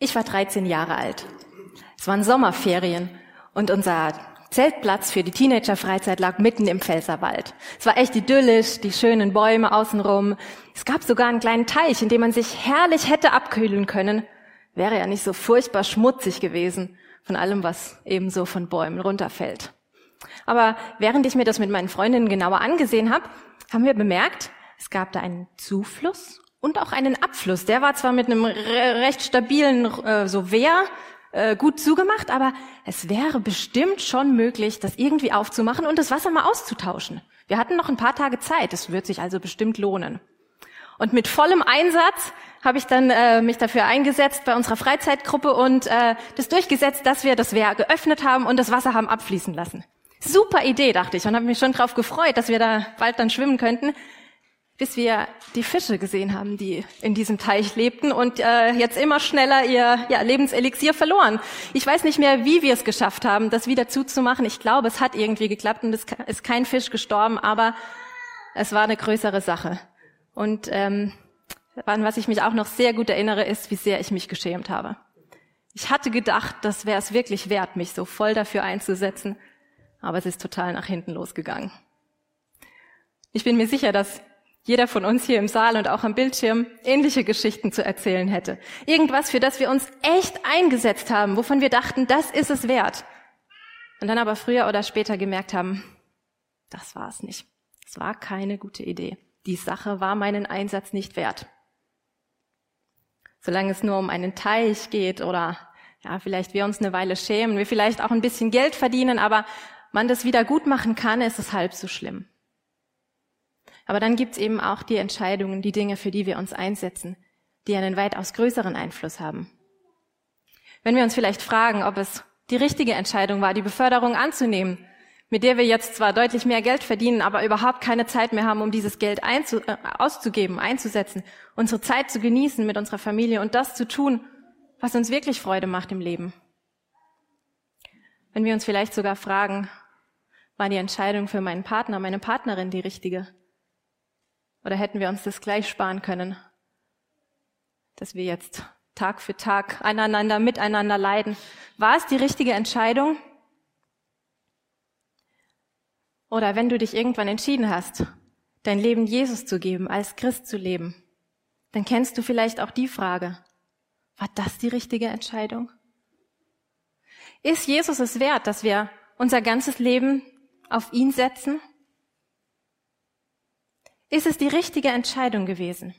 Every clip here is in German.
Ich war 13 Jahre alt. Es waren Sommerferien und unser Zeltplatz für die Teenager-Freizeit lag mitten im Pfälzerwald. Es war echt idyllisch, die schönen Bäume außenrum. Es gab sogar einen kleinen Teich, in dem man sich herrlich hätte abkühlen können. Wäre ja nicht so furchtbar schmutzig gewesen von allem, was ebenso von Bäumen runterfällt. Aber während ich mir das mit meinen Freundinnen genauer angesehen habe, haben wir bemerkt, es gab da einen Zufluss und auch einen Abfluss. Der war zwar mit einem recht stabilen äh, so Wehr äh, gut zugemacht, aber es wäre bestimmt schon möglich, das irgendwie aufzumachen und das Wasser mal auszutauschen. Wir hatten noch ein paar Tage Zeit, es wird sich also bestimmt lohnen. Und mit vollem Einsatz habe ich dann äh, mich dafür eingesetzt bei unserer Freizeitgruppe und äh, das durchgesetzt, dass wir das Wehr geöffnet haben und das Wasser haben abfließen lassen. Super Idee, dachte ich, und habe mich schon darauf gefreut, dass wir da bald dann schwimmen könnten bis wir die Fische gesehen haben, die in diesem Teich lebten und äh, jetzt immer schneller ihr ja, Lebenselixier verloren. Ich weiß nicht mehr, wie wir es geschafft haben, das wieder zuzumachen. Ich glaube, es hat irgendwie geklappt und es ist kein Fisch gestorben, aber es war eine größere Sache. Und ähm, an was ich mich auch noch sehr gut erinnere, ist, wie sehr ich mich geschämt habe. Ich hatte gedacht, das wäre es wirklich wert, mich so voll dafür einzusetzen, aber es ist total nach hinten losgegangen. Ich bin mir sicher, dass jeder von uns hier im Saal und auch am Bildschirm ähnliche Geschichten zu erzählen hätte. Irgendwas, für das wir uns echt eingesetzt haben, wovon wir dachten, das ist es wert. Und dann aber früher oder später gemerkt haben, das war es nicht. Es war keine gute Idee. Die Sache war meinen Einsatz nicht wert. Solange es nur um einen Teich geht oder ja, vielleicht wir uns eine Weile schämen, wir vielleicht auch ein bisschen Geld verdienen, aber man das wieder gut machen kann, ist es halb so schlimm. Aber dann gibt's eben auch die Entscheidungen, die Dinge, für die wir uns einsetzen, die einen weitaus größeren Einfluss haben. Wenn wir uns vielleicht fragen, ob es die richtige Entscheidung war, die Beförderung anzunehmen, mit der wir jetzt zwar deutlich mehr Geld verdienen, aber überhaupt keine Zeit mehr haben, um dieses Geld einzu äh, auszugeben, einzusetzen, unsere Zeit zu genießen mit unserer Familie und das zu tun, was uns wirklich Freude macht im Leben. Wenn wir uns vielleicht sogar fragen, war die Entscheidung für meinen Partner, meine Partnerin die richtige? Oder hätten wir uns das gleich sparen können, dass wir jetzt Tag für Tag aneinander, miteinander leiden? War es die richtige Entscheidung? Oder wenn du dich irgendwann entschieden hast, dein Leben Jesus zu geben, als Christ zu leben, dann kennst du vielleicht auch die Frage, war das die richtige Entscheidung? Ist Jesus es wert, dass wir unser ganzes Leben auf ihn setzen? Ist es die richtige Entscheidung gewesen?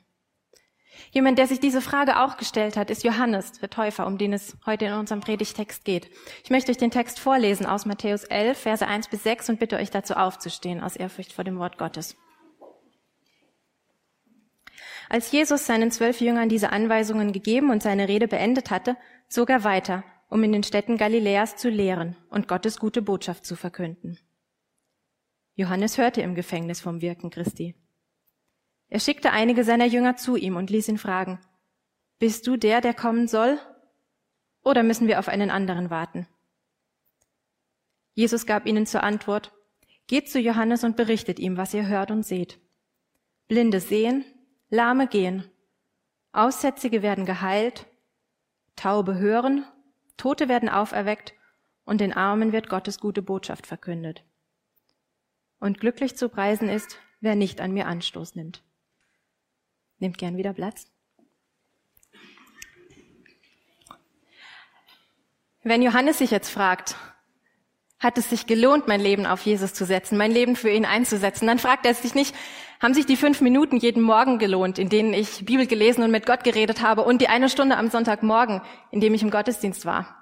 Jemand, der sich diese Frage auch gestellt hat, ist Johannes, der Täufer, um den es heute in unserem Predigtext geht. Ich möchte euch den Text vorlesen aus Matthäus 11, Verse 1 bis 6 und bitte euch dazu aufzustehen, aus Ehrfurcht vor dem Wort Gottes. Als Jesus seinen zwölf Jüngern diese Anweisungen gegeben und seine Rede beendet hatte, zog er weiter, um in den Städten Galiläas zu lehren und Gottes gute Botschaft zu verkünden. Johannes hörte im Gefängnis vom Wirken Christi. Er schickte einige seiner Jünger zu ihm und ließ ihn fragen, Bist du der, der kommen soll? Oder müssen wir auf einen anderen warten? Jesus gab ihnen zur Antwort, Geht zu Johannes und berichtet ihm, was ihr hört und seht. Blinde sehen, Lahme gehen, Aussätzige werden geheilt, Taube hören, Tote werden auferweckt und den Armen wird Gottes gute Botschaft verkündet. Und glücklich zu preisen ist, wer nicht an mir Anstoß nimmt. Nehmt gern wieder Platz. Wenn Johannes sich jetzt fragt, hat es sich gelohnt, mein Leben auf Jesus zu setzen, mein Leben für ihn einzusetzen, dann fragt er sich nicht, haben sich die fünf Minuten jeden Morgen gelohnt, in denen ich Bibel gelesen und mit Gott geredet habe und die eine Stunde am Sonntagmorgen, in dem ich im Gottesdienst war.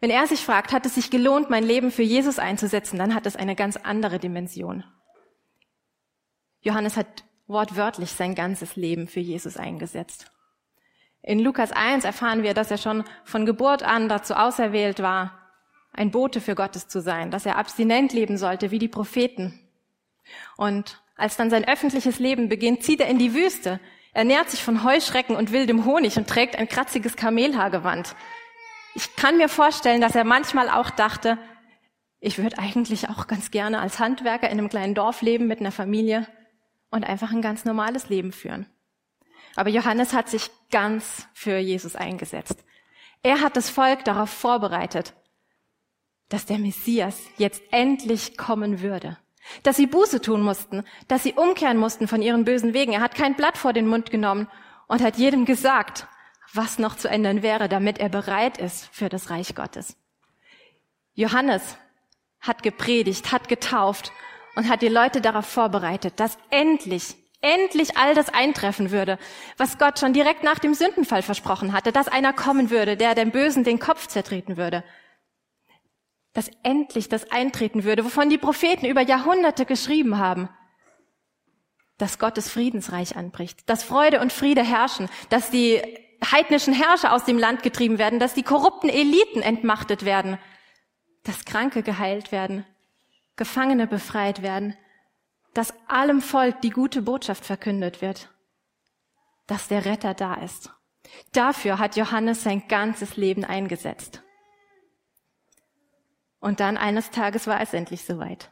Wenn er sich fragt, hat es sich gelohnt, mein Leben für Jesus einzusetzen, dann hat es eine ganz andere Dimension. Johannes hat wortwörtlich sein ganzes Leben für Jesus eingesetzt. In Lukas 1 erfahren wir, dass er schon von Geburt an dazu auserwählt war, ein Bote für Gottes zu sein, dass er abstinent leben sollte wie die Propheten. Und als dann sein öffentliches Leben beginnt, zieht er in die Wüste, ernährt sich von Heuschrecken und wildem Honig und trägt ein kratziges Kamelhaargewand. Ich kann mir vorstellen, dass er manchmal auch dachte, ich würde eigentlich auch ganz gerne als Handwerker in einem kleinen Dorf leben mit einer Familie und einfach ein ganz normales Leben führen. Aber Johannes hat sich ganz für Jesus eingesetzt. Er hat das Volk darauf vorbereitet, dass der Messias jetzt endlich kommen würde. Dass sie Buße tun mussten, dass sie umkehren mussten von ihren bösen Wegen. Er hat kein Blatt vor den Mund genommen und hat jedem gesagt, was noch zu ändern wäre, damit er bereit ist für das Reich Gottes. Johannes hat gepredigt, hat getauft und hat die Leute darauf vorbereitet, dass endlich, endlich all das eintreffen würde, was Gott schon direkt nach dem Sündenfall versprochen hatte, dass einer kommen würde, der dem Bösen den Kopf zertreten würde. Dass endlich das eintreten würde, wovon die Propheten über Jahrhunderte geschrieben haben. Dass Gottes Friedensreich anbricht, dass Freude und Friede herrschen, dass die heidnischen Herrscher aus dem Land getrieben werden, dass die korrupten Eliten entmachtet werden, dass Kranke geheilt werden, Gefangene befreit werden, dass allem Volk die gute Botschaft verkündet wird, dass der Retter da ist. Dafür hat Johannes sein ganzes Leben eingesetzt. Und dann eines Tages war es endlich soweit.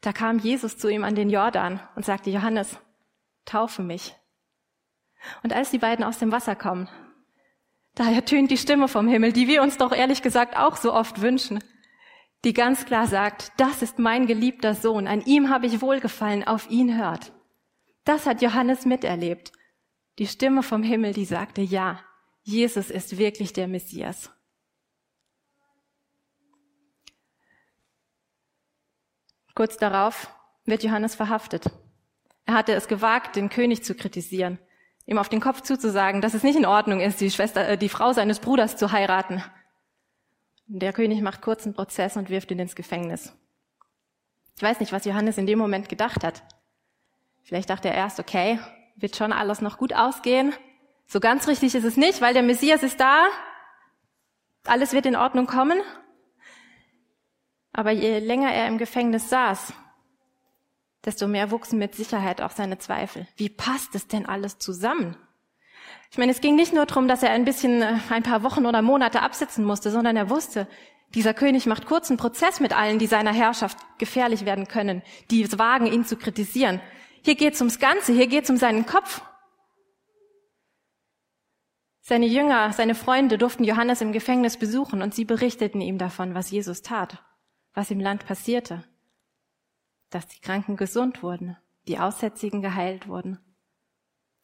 Da kam Jesus zu ihm an den Jordan und sagte, Johannes, taufe mich. Und als die beiden aus dem Wasser kommen, da ertönt die Stimme vom Himmel, die wir uns doch ehrlich gesagt auch so oft wünschen die ganz klar sagt, das ist mein geliebter Sohn, an ihm habe ich wohlgefallen, auf ihn hört. Das hat Johannes miterlebt. Die Stimme vom Himmel, die sagte, ja, Jesus ist wirklich der Messias. Kurz darauf wird Johannes verhaftet. Er hatte es gewagt, den König zu kritisieren, ihm auf den Kopf zuzusagen, dass es nicht in Ordnung ist, die Schwester, äh, die Frau seines Bruders zu heiraten. Der König macht kurzen Prozess und wirft ihn ins Gefängnis. Ich weiß nicht, was Johannes in dem Moment gedacht hat. Vielleicht dachte er erst, okay, wird schon alles noch gut ausgehen. So ganz richtig ist es nicht, weil der Messias ist da. Alles wird in Ordnung kommen. Aber je länger er im Gefängnis saß, desto mehr wuchsen mit Sicherheit auch seine Zweifel. Wie passt es denn alles zusammen? Ich meine, es ging nicht nur darum, dass er ein bisschen, äh, ein paar Wochen oder Monate absitzen musste, sondern er wusste, dieser König macht kurzen Prozess mit allen, die seiner Herrschaft gefährlich werden können, die es wagen, ihn zu kritisieren. Hier geht es ums Ganze, hier geht es um seinen Kopf. Seine Jünger, seine Freunde durften Johannes im Gefängnis besuchen und sie berichteten ihm davon, was Jesus tat, was im Land passierte, dass die Kranken gesund wurden, die Aussätzigen geheilt wurden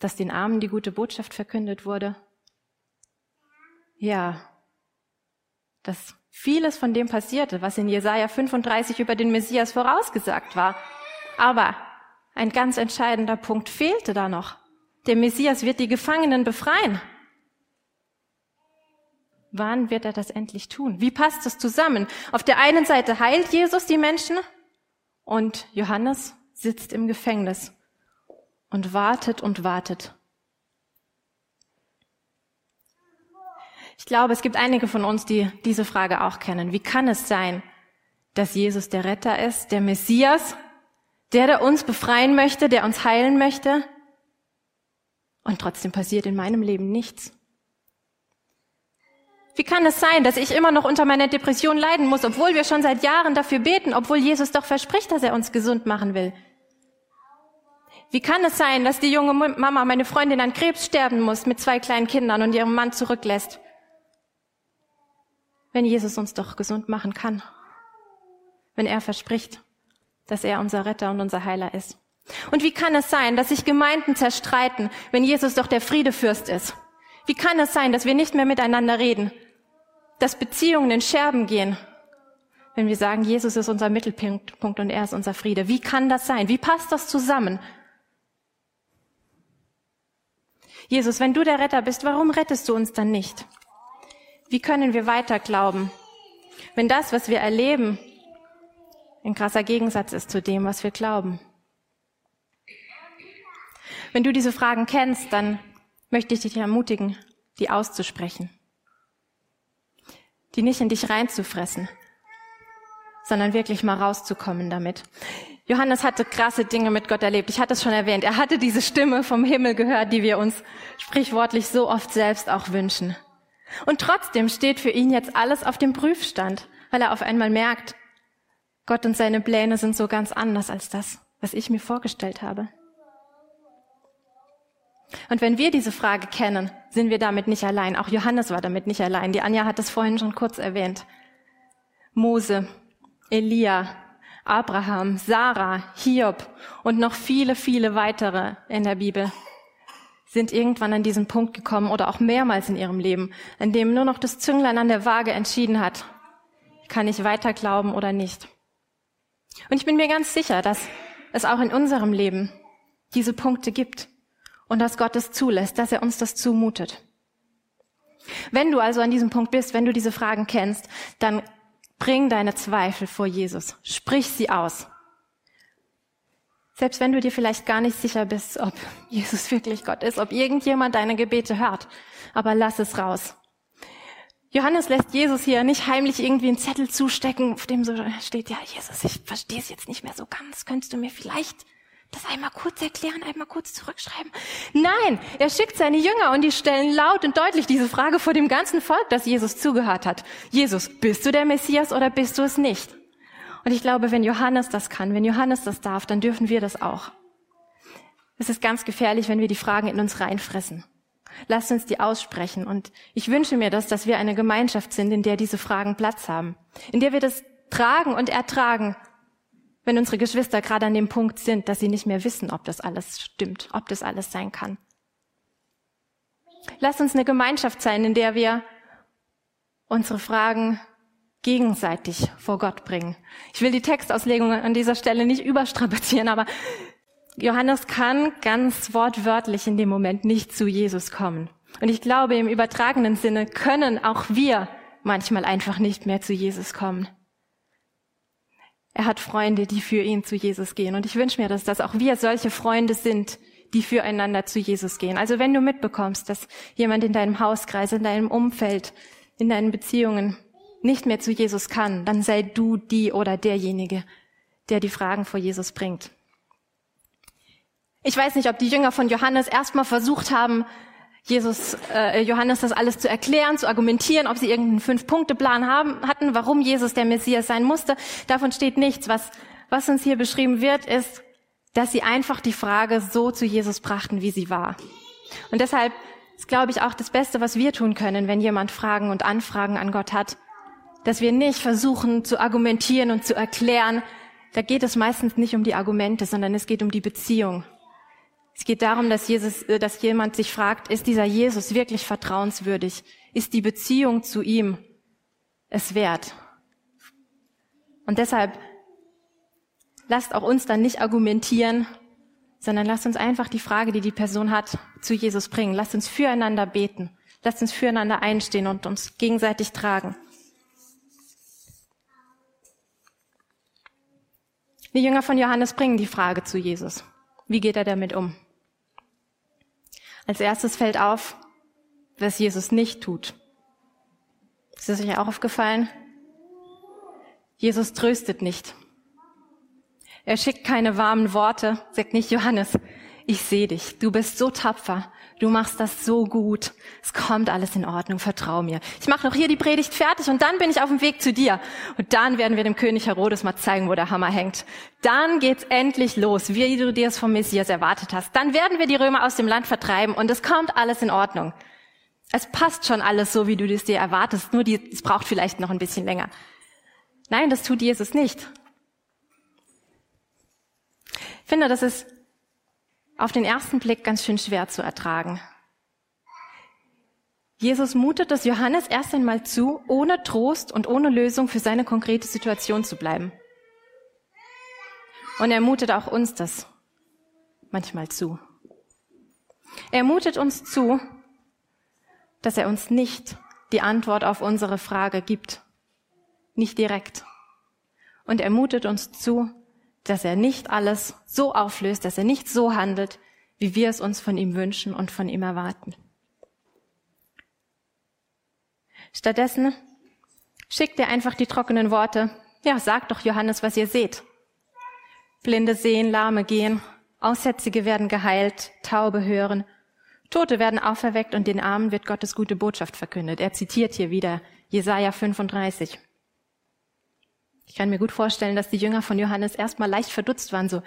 dass den Armen die gute Botschaft verkündet wurde? Ja, dass vieles von dem passierte, was in Jesaja 35 über den Messias vorausgesagt war. Aber ein ganz entscheidender Punkt fehlte da noch. Der Messias wird die Gefangenen befreien. Wann wird er das endlich tun? Wie passt das zusammen? Auf der einen Seite heilt Jesus die Menschen und Johannes sitzt im Gefängnis und wartet und wartet. Ich glaube, es gibt einige von uns, die diese Frage auch kennen. Wie kann es sein, dass Jesus der Retter ist, der Messias, der, der uns befreien möchte, der uns heilen möchte? Und trotzdem passiert in meinem Leben nichts. Wie kann es sein, dass ich immer noch unter meiner Depression leiden muss, obwohl wir schon seit Jahren dafür beten, obwohl Jesus doch verspricht, dass er uns gesund machen will? Wie kann es sein, dass die junge Mama, meine Freundin, an Krebs sterben muss mit zwei kleinen Kindern und ihrem Mann zurücklässt? Wenn Jesus uns doch gesund machen kann. Wenn er verspricht, dass er unser Retter und unser Heiler ist. Und wie kann es sein, dass sich Gemeinden zerstreiten, wenn Jesus doch der Friedefürst ist? Wie kann es sein, dass wir nicht mehr miteinander reden? Dass Beziehungen in Scherben gehen, wenn wir sagen, Jesus ist unser Mittelpunkt und er ist unser Friede? Wie kann das sein? Wie passt das zusammen? Jesus, wenn du der Retter bist, warum rettest du uns dann nicht? Wie können wir weiter glauben, wenn das, was wir erleben, ein krasser Gegensatz ist zu dem, was wir glauben? Wenn du diese Fragen kennst, dann möchte ich dich ermutigen, die auszusprechen. Die nicht in dich reinzufressen, sondern wirklich mal rauszukommen damit. Johannes hatte krasse Dinge mit Gott erlebt. Ich hatte es schon erwähnt. Er hatte diese Stimme vom Himmel gehört, die wir uns sprichwortlich so oft selbst auch wünschen. Und trotzdem steht für ihn jetzt alles auf dem Prüfstand, weil er auf einmal merkt, Gott und seine Pläne sind so ganz anders als das, was ich mir vorgestellt habe. Und wenn wir diese Frage kennen, sind wir damit nicht allein. Auch Johannes war damit nicht allein. Die Anja hat das vorhin schon kurz erwähnt. Mose, Elia, Abraham, Sarah, Hiob und noch viele, viele weitere in der Bibel sind irgendwann an diesen Punkt gekommen oder auch mehrmals in ihrem Leben, an dem nur noch das Zünglein an der Waage entschieden hat, kann ich weiter glauben oder nicht. Und ich bin mir ganz sicher, dass es auch in unserem Leben diese Punkte gibt und dass Gott es zulässt, dass er uns das zumutet. Wenn du also an diesem Punkt bist, wenn du diese Fragen kennst, dann bring deine Zweifel vor Jesus. Sprich sie aus. Selbst wenn du dir vielleicht gar nicht sicher bist, ob Jesus wirklich Gott ist, ob irgendjemand deine Gebete hört. Aber lass es raus. Johannes lässt Jesus hier nicht heimlich irgendwie einen Zettel zustecken, auf dem so steht, ja, Jesus, ich verstehe es jetzt nicht mehr so ganz. Könntest du mir vielleicht das einmal kurz erklären, einmal kurz zurückschreiben? Nein, er schickt seine Jünger und die stellen laut und deutlich diese Frage vor dem ganzen Volk, das Jesus zugehört hat. Jesus, bist du der Messias oder bist du es nicht? Und ich glaube, wenn Johannes das kann, wenn Johannes das darf, dann dürfen wir das auch. Es ist ganz gefährlich, wenn wir die Fragen in uns reinfressen. Lasst uns die aussprechen. Und ich wünsche mir das, dass wir eine Gemeinschaft sind, in der diese Fragen Platz haben. In der wir das tragen und ertragen, wenn unsere Geschwister gerade an dem Punkt sind, dass sie nicht mehr wissen, ob das alles stimmt, ob das alles sein kann. Lasst uns eine Gemeinschaft sein, in der wir unsere Fragen gegenseitig vor Gott bringen. Ich will die Textauslegung an dieser Stelle nicht überstrapazieren, aber Johannes kann ganz wortwörtlich in dem Moment nicht zu Jesus kommen. Und ich glaube, im übertragenen Sinne können auch wir manchmal einfach nicht mehr zu Jesus kommen. Er hat Freunde, die für ihn zu Jesus gehen. Und ich wünsche mir, dass das auch wir solche Freunde sind, die füreinander zu Jesus gehen. Also wenn du mitbekommst, dass jemand in deinem Hauskreis, in deinem Umfeld, in deinen Beziehungen nicht mehr zu Jesus kann, dann sei du die oder derjenige, der die Fragen vor Jesus bringt. Ich weiß nicht, ob die Jünger von Johannes erstmal versucht haben, Jesus, äh, Johannes das alles zu erklären, zu argumentieren, ob sie irgendeinen Fünf-Punkte-Plan haben, hatten, warum Jesus der Messias sein musste. Davon steht nichts. Was, was uns hier beschrieben wird, ist, dass sie einfach die Frage so zu Jesus brachten, wie sie war. Und deshalb ist, glaube ich, auch das Beste, was wir tun können, wenn jemand Fragen und Anfragen an Gott hat, dass wir nicht versuchen zu argumentieren und zu erklären. Da geht es meistens nicht um die Argumente, sondern es geht um die Beziehung. Es geht darum, dass, Jesus, äh, dass jemand sich fragt, ist dieser Jesus wirklich vertrauenswürdig? Ist die Beziehung zu ihm es wert? Und deshalb lasst auch uns dann nicht argumentieren, sondern lasst uns einfach die Frage, die die Person hat, zu Jesus bringen. Lasst uns füreinander beten. Lasst uns füreinander einstehen und uns gegenseitig tragen. Die Jünger von Johannes bringen die Frage zu Jesus. Wie geht er damit um? Als erstes fällt auf, was Jesus nicht tut. Ist das euch auch aufgefallen? Jesus tröstet nicht. Er schickt keine warmen Worte, sagt nicht Johannes, ich sehe dich, du bist so tapfer, du machst das so gut, es kommt alles in Ordnung, vertrau mir. Ich mache noch hier die Predigt fertig und dann bin ich auf dem Weg zu dir. Und dann werden wir dem König Herodes mal zeigen, wo der Hammer hängt. Dann geht's endlich los, wie du dir es vom Messias erwartet hast. Dann werden wir die Römer aus dem Land vertreiben und es kommt alles in Ordnung. Es passt schon alles so, wie du es dir erwartest, nur die, es braucht vielleicht noch ein bisschen länger. Nein, das tut Jesus nicht. Ich finde, das ist auf den ersten Blick ganz schön schwer zu ertragen. Jesus mutet es Johannes erst einmal zu, ohne Trost und ohne Lösung für seine konkrete Situation zu bleiben. Und er mutet auch uns das manchmal zu. Er mutet uns zu, dass er uns nicht die Antwort auf unsere Frage gibt. Nicht direkt. Und er mutet uns zu, dass er nicht alles so auflöst, dass er nicht so handelt, wie wir es uns von ihm wünschen und von ihm erwarten. Stattdessen schickt er einfach die trockenen Worte. Ja, sagt doch Johannes, was ihr seht. Blinde sehen, Lahme gehen, Aussätzige werden geheilt, Taube hören, Tote werden auferweckt und den Armen wird Gottes gute Botschaft verkündet. Er zitiert hier wieder Jesaja 35. Ich kann mir gut vorstellen, dass die Jünger von Johannes erstmal leicht verdutzt waren, so,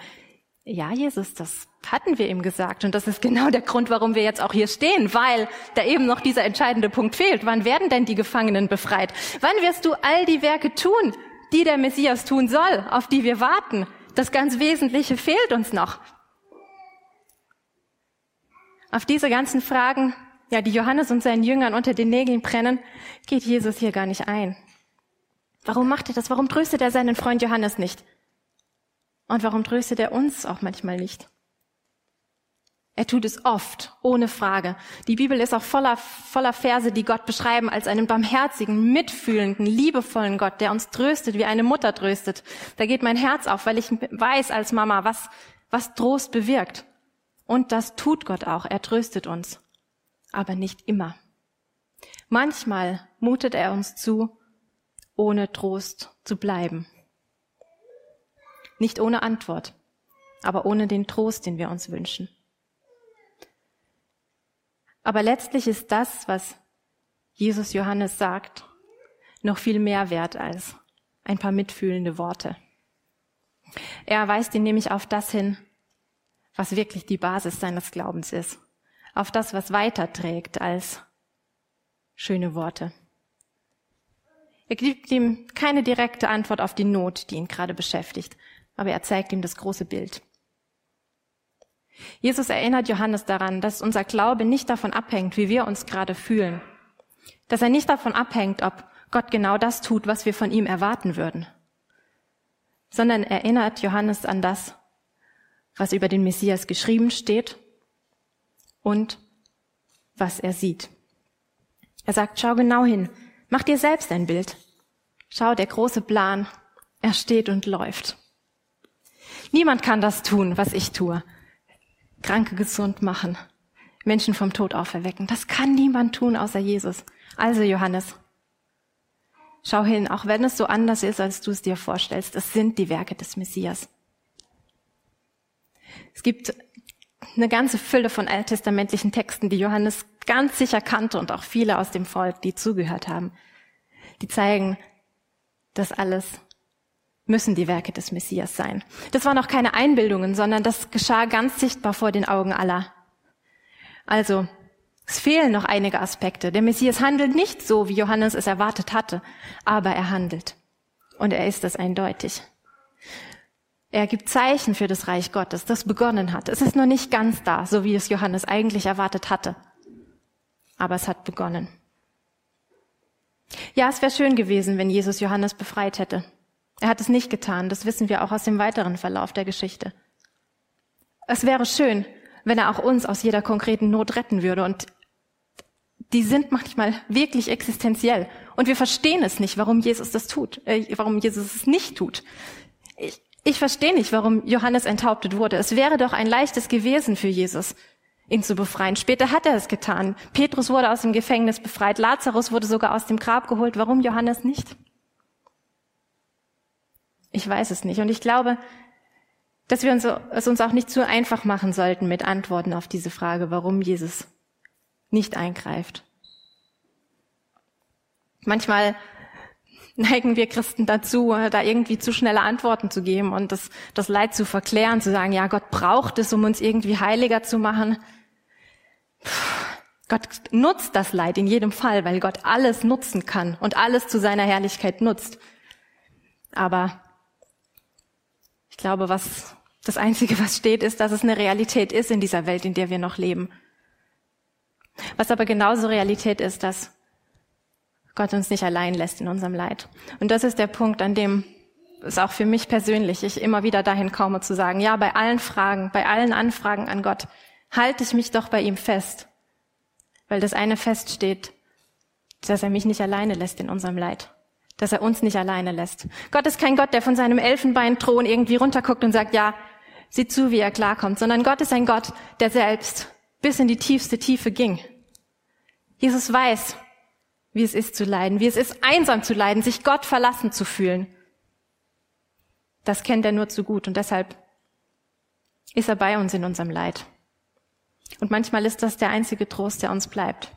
Ja, Jesus, das hatten wir ihm gesagt. Und das ist genau der Grund, warum wir jetzt auch hier stehen, weil da eben noch dieser entscheidende Punkt fehlt. Wann werden denn die Gefangenen befreit? Wann wirst du all die Werke tun, die der Messias tun soll, auf die wir warten? Das ganz Wesentliche fehlt uns noch. Auf diese ganzen Fragen, ja, die Johannes und seinen Jüngern unter den Nägeln brennen, geht Jesus hier gar nicht ein. Warum macht er das? Warum tröstet er seinen Freund Johannes nicht? Und warum tröstet er uns auch manchmal nicht? Er tut es oft, ohne Frage. Die Bibel ist auch voller, voller Verse, die Gott beschreiben als einen barmherzigen, mitfühlenden, liebevollen Gott, der uns tröstet, wie eine Mutter tröstet. Da geht mein Herz auf, weil ich weiß als Mama, was, was Trost bewirkt. Und das tut Gott auch. Er tröstet uns. Aber nicht immer. Manchmal mutet er uns zu, ohne Trost zu bleiben. Nicht ohne Antwort, aber ohne den Trost, den wir uns wünschen. Aber letztlich ist das, was Jesus Johannes sagt, noch viel mehr wert als ein paar mitfühlende Worte. Er weist ihn nämlich auf das hin, was wirklich die Basis seines Glaubens ist, auf das, was weiterträgt als schöne Worte. Er gibt ihm keine direkte Antwort auf die Not, die ihn gerade beschäftigt, aber er zeigt ihm das große Bild. Jesus erinnert Johannes daran, dass unser Glaube nicht davon abhängt, wie wir uns gerade fühlen, dass er nicht davon abhängt, ob Gott genau das tut, was wir von ihm erwarten würden, sondern erinnert Johannes an das, was über den Messias geschrieben steht und was er sieht. Er sagt, schau genau hin, mach dir selbst ein Bild. Schau, der große Plan, er steht und läuft. Niemand kann das tun, was ich tue. Kranke gesund machen, Menschen vom Tod auferwecken. Das kann niemand tun außer Jesus. Also Johannes, schau hin, auch wenn es so anders ist, als du es dir vorstellst. Es sind die Werke des Messias. Es gibt eine ganze Fülle von alttestamentlichen Texten, die Johannes ganz sicher kannte und auch viele aus dem Volk, die zugehört haben. Die zeigen, dass alles müssen die Werke des Messias sein. Das waren auch keine Einbildungen, sondern das geschah ganz sichtbar vor den Augen aller. Also, es fehlen noch einige Aspekte. Der Messias handelt nicht so, wie Johannes es erwartet hatte, aber er handelt. Und er ist es eindeutig. Er gibt Zeichen für das Reich Gottes, das begonnen hat. Es ist noch nicht ganz da, so wie es Johannes eigentlich erwartet hatte. Aber es hat begonnen. Ja, es wäre schön gewesen, wenn Jesus Johannes befreit hätte. Er hat es nicht getan, das wissen wir auch aus dem weiteren Verlauf der Geschichte. Es wäre schön, wenn er auch uns aus jeder konkreten Not retten würde und die sind manchmal wirklich existenziell und wir verstehen es nicht, warum Jesus das tut, äh, warum Jesus es nicht tut. Ich, ich verstehe nicht, warum Johannes enthauptet wurde. Es wäre doch ein leichtes gewesen für Jesus, ihn zu befreien. Später hat er es getan. Petrus wurde aus dem Gefängnis befreit. Lazarus wurde sogar aus dem Grab geholt. Warum Johannes nicht? Ich weiß es nicht. Und ich glaube, dass wir uns, es uns auch nicht zu einfach machen sollten mit Antworten auf diese Frage, warum Jesus nicht eingreift. Manchmal neigen wir Christen dazu, da irgendwie zu schnelle Antworten zu geben und das, das Leid zu verklären, zu sagen, ja, Gott braucht es, um uns irgendwie heiliger zu machen. Gott nutzt das Leid in jedem Fall, weil Gott alles nutzen kann und alles zu seiner Herrlichkeit nutzt. Aber ich glaube, was das Einzige, was steht, ist, dass es eine Realität ist in dieser Welt, in der wir noch leben. Was aber genauso Realität ist, dass Gott uns nicht allein lässt in unserem Leid. Und das ist der Punkt, an dem es auch für mich persönlich, ich immer wieder dahin komme zu sagen, ja, bei allen Fragen, bei allen Anfragen an Gott, halte ich mich doch bei ihm fest. Weil das eine feststeht, dass er mich nicht alleine lässt in unserem Leid dass er uns nicht alleine lässt. Gott ist kein Gott, der von seinem Elfenbeinthron irgendwie runterguckt und sagt, ja, sieh zu, wie er klarkommt, sondern Gott ist ein Gott, der selbst bis in die tiefste Tiefe ging. Jesus weiß, wie es ist zu leiden, wie es ist einsam zu leiden, sich Gott verlassen zu fühlen. Das kennt er nur zu gut und deshalb ist er bei uns in unserem Leid. Und manchmal ist das der einzige Trost, der uns bleibt.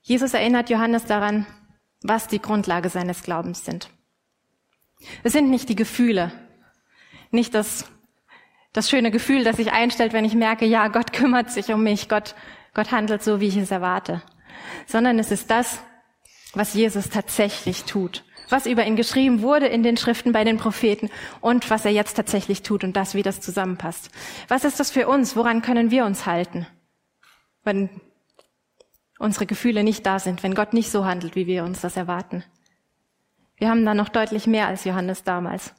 Jesus erinnert Johannes daran, was die Grundlage seines Glaubens sind. Es sind nicht die Gefühle, nicht das, das schöne Gefühl, das sich einstellt, wenn ich merke, ja, Gott kümmert sich um mich, Gott, Gott handelt so, wie ich es erwarte, sondern es ist das, was Jesus tatsächlich tut, was über ihn geschrieben wurde in den Schriften bei den Propheten und was er jetzt tatsächlich tut und das, wie das zusammenpasst. Was ist das für uns? Woran können wir uns halten? Wenn unsere Gefühle nicht da sind, wenn Gott nicht so handelt, wie wir uns das erwarten. Wir haben da noch deutlich mehr als Johannes damals.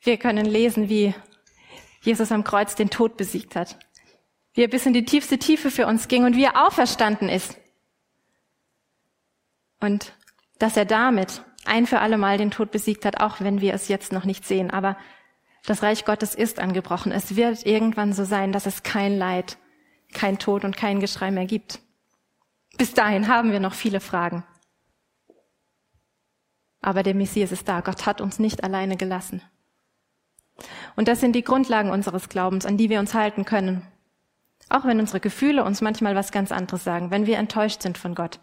Wir können lesen, wie Jesus am Kreuz den Tod besiegt hat, wie er bis in die tiefste Tiefe für uns ging und wie er auferstanden ist. Und dass er damit ein für alle Mal den Tod besiegt hat, auch wenn wir es jetzt noch nicht sehen. Aber das Reich Gottes ist angebrochen. Es wird irgendwann so sein, dass es kein Leid, kein Tod und kein Geschrei mehr gibt. Bis dahin haben wir noch viele Fragen. Aber der Messias ist da. Gott hat uns nicht alleine gelassen. Und das sind die Grundlagen unseres Glaubens, an die wir uns halten können. Auch wenn unsere Gefühle uns manchmal was ganz anderes sagen, wenn wir enttäuscht sind von Gott,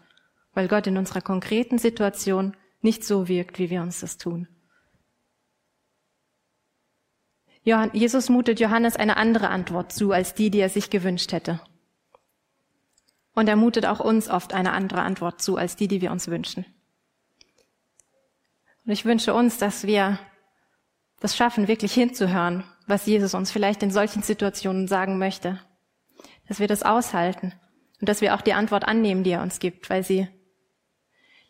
weil Gott in unserer konkreten Situation nicht so wirkt, wie wir uns das tun. Jesus mutet Johannes eine andere Antwort zu als die, die er sich gewünscht hätte. Und er mutet auch uns oft eine andere Antwort zu als die, die wir uns wünschen. Und ich wünsche uns, dass wir das schaffen, wirklich hinzuhören, was Jesus uns vielleicht in solchen Situationen sagen möchte. Dass wir das aushalten und dass wir auch die Antwort annehmen, die er uns gibt, weil sie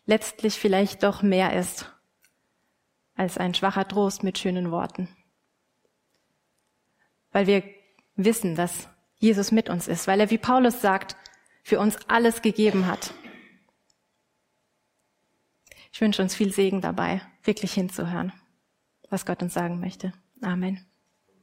letztlich vielleicht doch mehr ist als ein schwacher Trost mit schönen Worten weil wir wissen, dass Jesus mit uns ist, weil er, wie Paulus sagt, für uns alles gegeben hat. Ich wünsche uns viel Segen dabei, wirklich hinzuhören, was Gott uns sagen möchte. Amen.